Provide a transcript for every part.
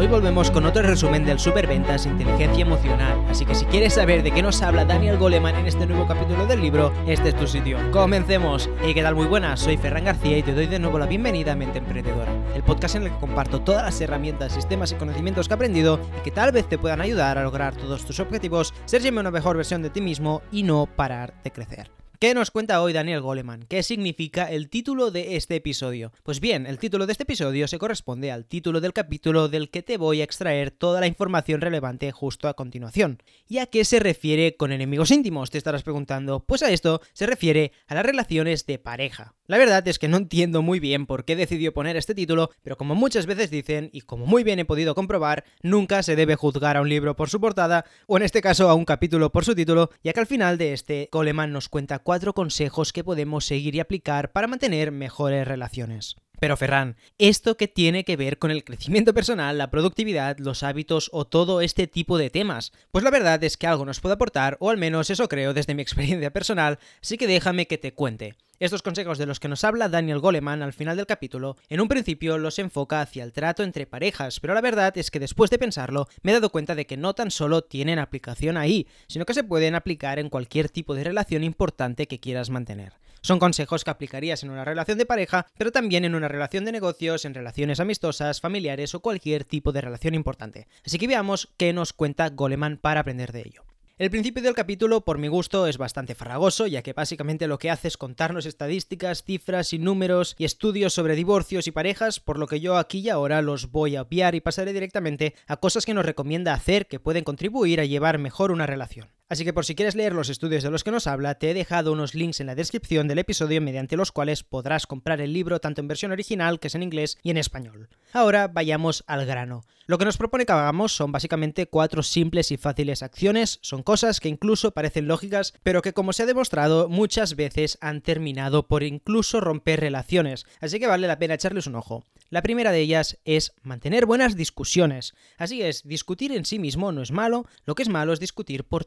Hoy volvemos con otro resumen del Superventas Inteligencia Emocional, así que si quieres saber de qué nos habla Daniel Goleman en este nuevo capítulo del libro, este es tu sitio. Comencemos. Y qué tal, muy buenas, soy Ferran García y te doy de nuevo la bienvenida a Mente Emprendedora, el podcast en el que comparto todas las herramientas, sistemas y conocimientos que he aprendido y que tal vez te puedan ayudar a lograr todos tus objetivos, ser siempre una mejor versión de ti mismo y no parar de crecer. ¿Qué nos cuenta hoy Daniel Goleman? ¿Qué significa el título de este episodio? Pues bien, el título de este episodio se corresponde al título del capítulo del que te voy a extraer toda la información relevante justo a continuación. ¿Y a qué se refiere con enemigos íntimos? Te estarás preguntando. Pues a esto se refiere a las relaciones de pareja. La verdad es que no entiendo muy bien por qué decidió poner este título, pero como muchas veces dicen, y como muy bien he podido comprobar, nunca se debe juzgar a un libro por su portada, o en este caso a un capítulo por su título, ya que al final de este, Coleman nos cuenta cuatro consejos que podemos seguir y aplicar para mantener mejores relaciones. Pero Ferran, ¿esto qué tiene que ver con el crecimiento personal, la productividad, los hábitos o todo este tipo de temas? Pues la verdad es que algo nos puede aportar, o al menos eso creo desde mi experiencia personal, así que déjame que te cuente. Estos consejos de los que nos habla Daniel Goleman al final del capítulo, en un principio los enfoca hacia el trato entre parejas, pero la verdad es que después de pensarlo me he dado cuenta de que no tan solo tienen aplicación ahí, sino que se pueden aplicar en cualquier tipo de relación importante que quieras mantener. Son consejos que aplicarías en una relación de pareja, pero también en una relación de negocios, en relaciones amistosas, familiares o cualquier tipo de relación importante. Así que veamos qué nos cuenta Goleman para aprender de ello. El principio del capítulo, por mi gusto, es bastante farragoso, ya que básicamente lo que hace es contarnos estadísticas, cifras y números y estudios sobre divorcios y parejas, por lo que yo aquí y ahora los voy a obviar y pasaré directamente a cosas que nos recomienda hacer que pueden contribuir a llevar mejor una relación. Así que por si quieres leer los estudios de los que nos habla, te he dejado unos links en la descripción del episodio mediante los cuales podrás comprar el libro tanto en versión original, que es en inglés, y en español. Ahora vayamos al grano. Lo que nos propone que hagamos son básicamente cuatro simples y fáciles acciones, son cosas que incluso parecen lógicas, pero que como se ha demostrado muchas veces han terminado por incluso romper relaciones, así que vale la pena echarles un ojo. La primera de ellas es mantener buenas discusiones. Así es, discutir en sí mismo no es malo, lo que es malo es discutir por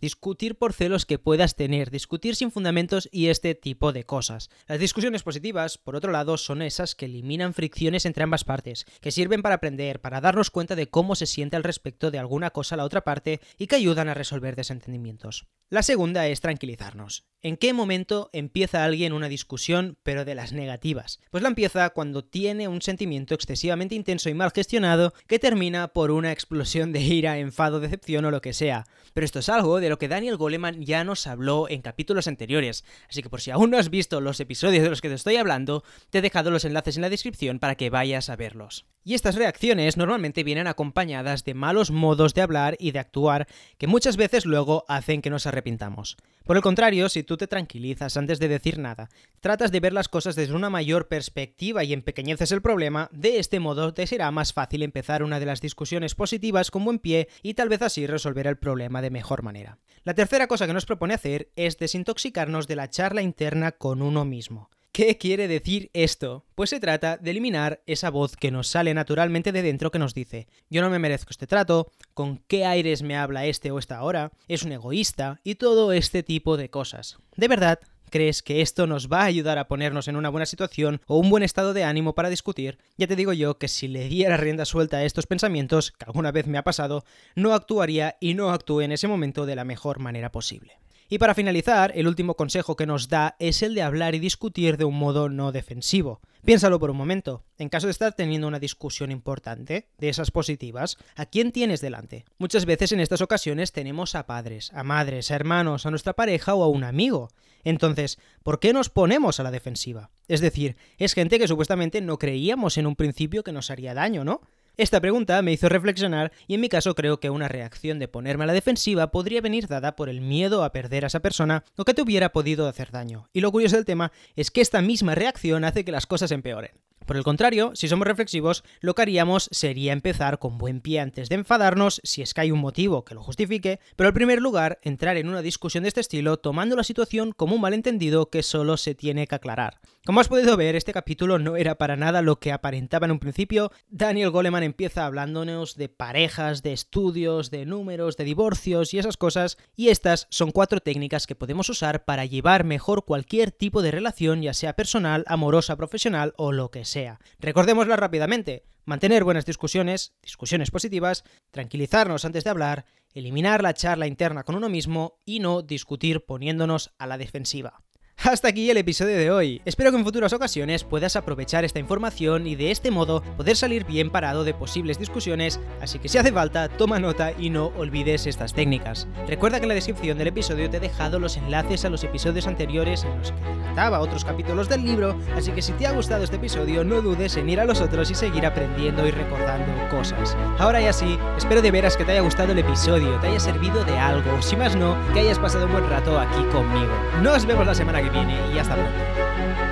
discutir por celos que puedas tener, discutir sin fundamentos y este tipo de cosas. Las discusiones positivas, por otro lado, son esas que eliminan fricciones entre ambas partes, que sirven para aprender, para darnos cuenta de cómo se siente al respecto de alguna cosa la otra parte y que ayudan a resolver desentendimientos. La segunda es tranquilizarnos. ¿En qué momento empieza alguien una discusión, pero de las negativas? Pues la empieza cuando tiene un sentimiento excesivamente intenso y mal gestionado que termina por una explosión de ira, enfado, decepción o lo que sea. Pero esto es algo de lo que Daniel Goleman ya nos habló en capítulos anteriores, así que por si aún no has visto los episodios de los que te estoy hablando, te he dejado los enlaces en la descripción para que vayas a verlos. Y estas reacciones normalmente vienen acompañadas de malos modos de hablar y de actuar que muchas veces luego hacen que nos arrepintamos. Por el contrario, si tú te tranquilizas antes de decir nada, tratas de ver las cosas desde una mayor perspectiva y empequeñeces el problema, de este modo te será más fácil empezar una de las discusiones positivas con buen pie y tal vez así resolver el problema de mejor manera. La tercera cosa que nos propone hacer es desintoxicarnos de la charla interna con uno mismo. ¿Qué quiere decir esto? Pues se trata de eliminar esa voz que nos sale naturalmente de dentro que nos dice, yo no me merezco este trato, con qué aires me habla este o esta ahora, es un egoísta y todo este tipo de cosas. De verdad, ¿Crees que esto nos va a ayudar a ponernos en una buena situación o un buen estado de ánimo para discutir? Ya te digo yo que si le diera rienda suelta a estos pensamientos, que alguna vez me ha pasado, no actuaría y no actúe en ese momento de la mejor manera posible. Y para finalizar, el último consejo que nos da es el de hablar y discutir de un modo no defensivo. Piénsalo por un momento. En caso de estar teniendo una discusión importante, de esas positivas, ¿a quién tienes delante? Muchas veces en estas ocasiones tenemos a padres, a madres, a hermanos, a nuestra pareja o a un amigo. Entonces, ¿por qué nos ponemos a la defensiva? Es decir, es gente que supuestamente no creíamos en un principio que nos haría daño, ¿no? Esta pregunta me hizo reflexionar y en mi caso creo que una reacción de ponerme a la defensiva podría venir dada por el miedo a perder a esa persona o que te hubiera podido hacer daño. Y lo curioso del tema es que esta misma reacción hace que las cosas empeoren. Por el contrario, si somos reflexivos, lo que haríamos sería empezar con buen pie antes de enfadarnos, si es que hay un motivo que lo justifique, pero en primer lugar, entrar en una discusión de este estilo tomando la situación como un malentendido que solo se tiene que aclarar. Como has podido ver, este capítulo no era para nada lo que aparentaba en un principio. Daniel Goleman empieza hablándonos de parejas, de estudios, de números, de divorcios y esas cosas, y estas son cuatro técnicas que podemos usar para llevar mejor cualquier tipo de relación, ya sea personal, amorosa, profesional o lo que sea sea. Recordémosla rápidamente. mantener buenas discusiones, discusiones positivas, tranquilizarnos antes de hablar, eliminar la charla interna con uno mismo y no discutir poniéndonos a la defensiva. Hasta aquí el episodio de hoy. Espero que en futuras ocasiones puedas aprovechar esta información y de este modo poder salir bien parado de posibles discusiones, así que si hace falta, toma nota y no olvides estas técnicas. Recuerda que en la descripción del episodio te he dejado los enlaces a los episodios anteriores en los que trataba otros capítulos del libro, así que si te ha gustado este episodio no dudes en ir a los otros y seguir aprendiendo y recordando cosas. Ahora ya sí, espero de veras que te haya gustado el episodio, te haya servido de algo, si más no, que hayas pasado un buen rato aquí conmigo. Nos vemos la semana que viene y hasta pronto.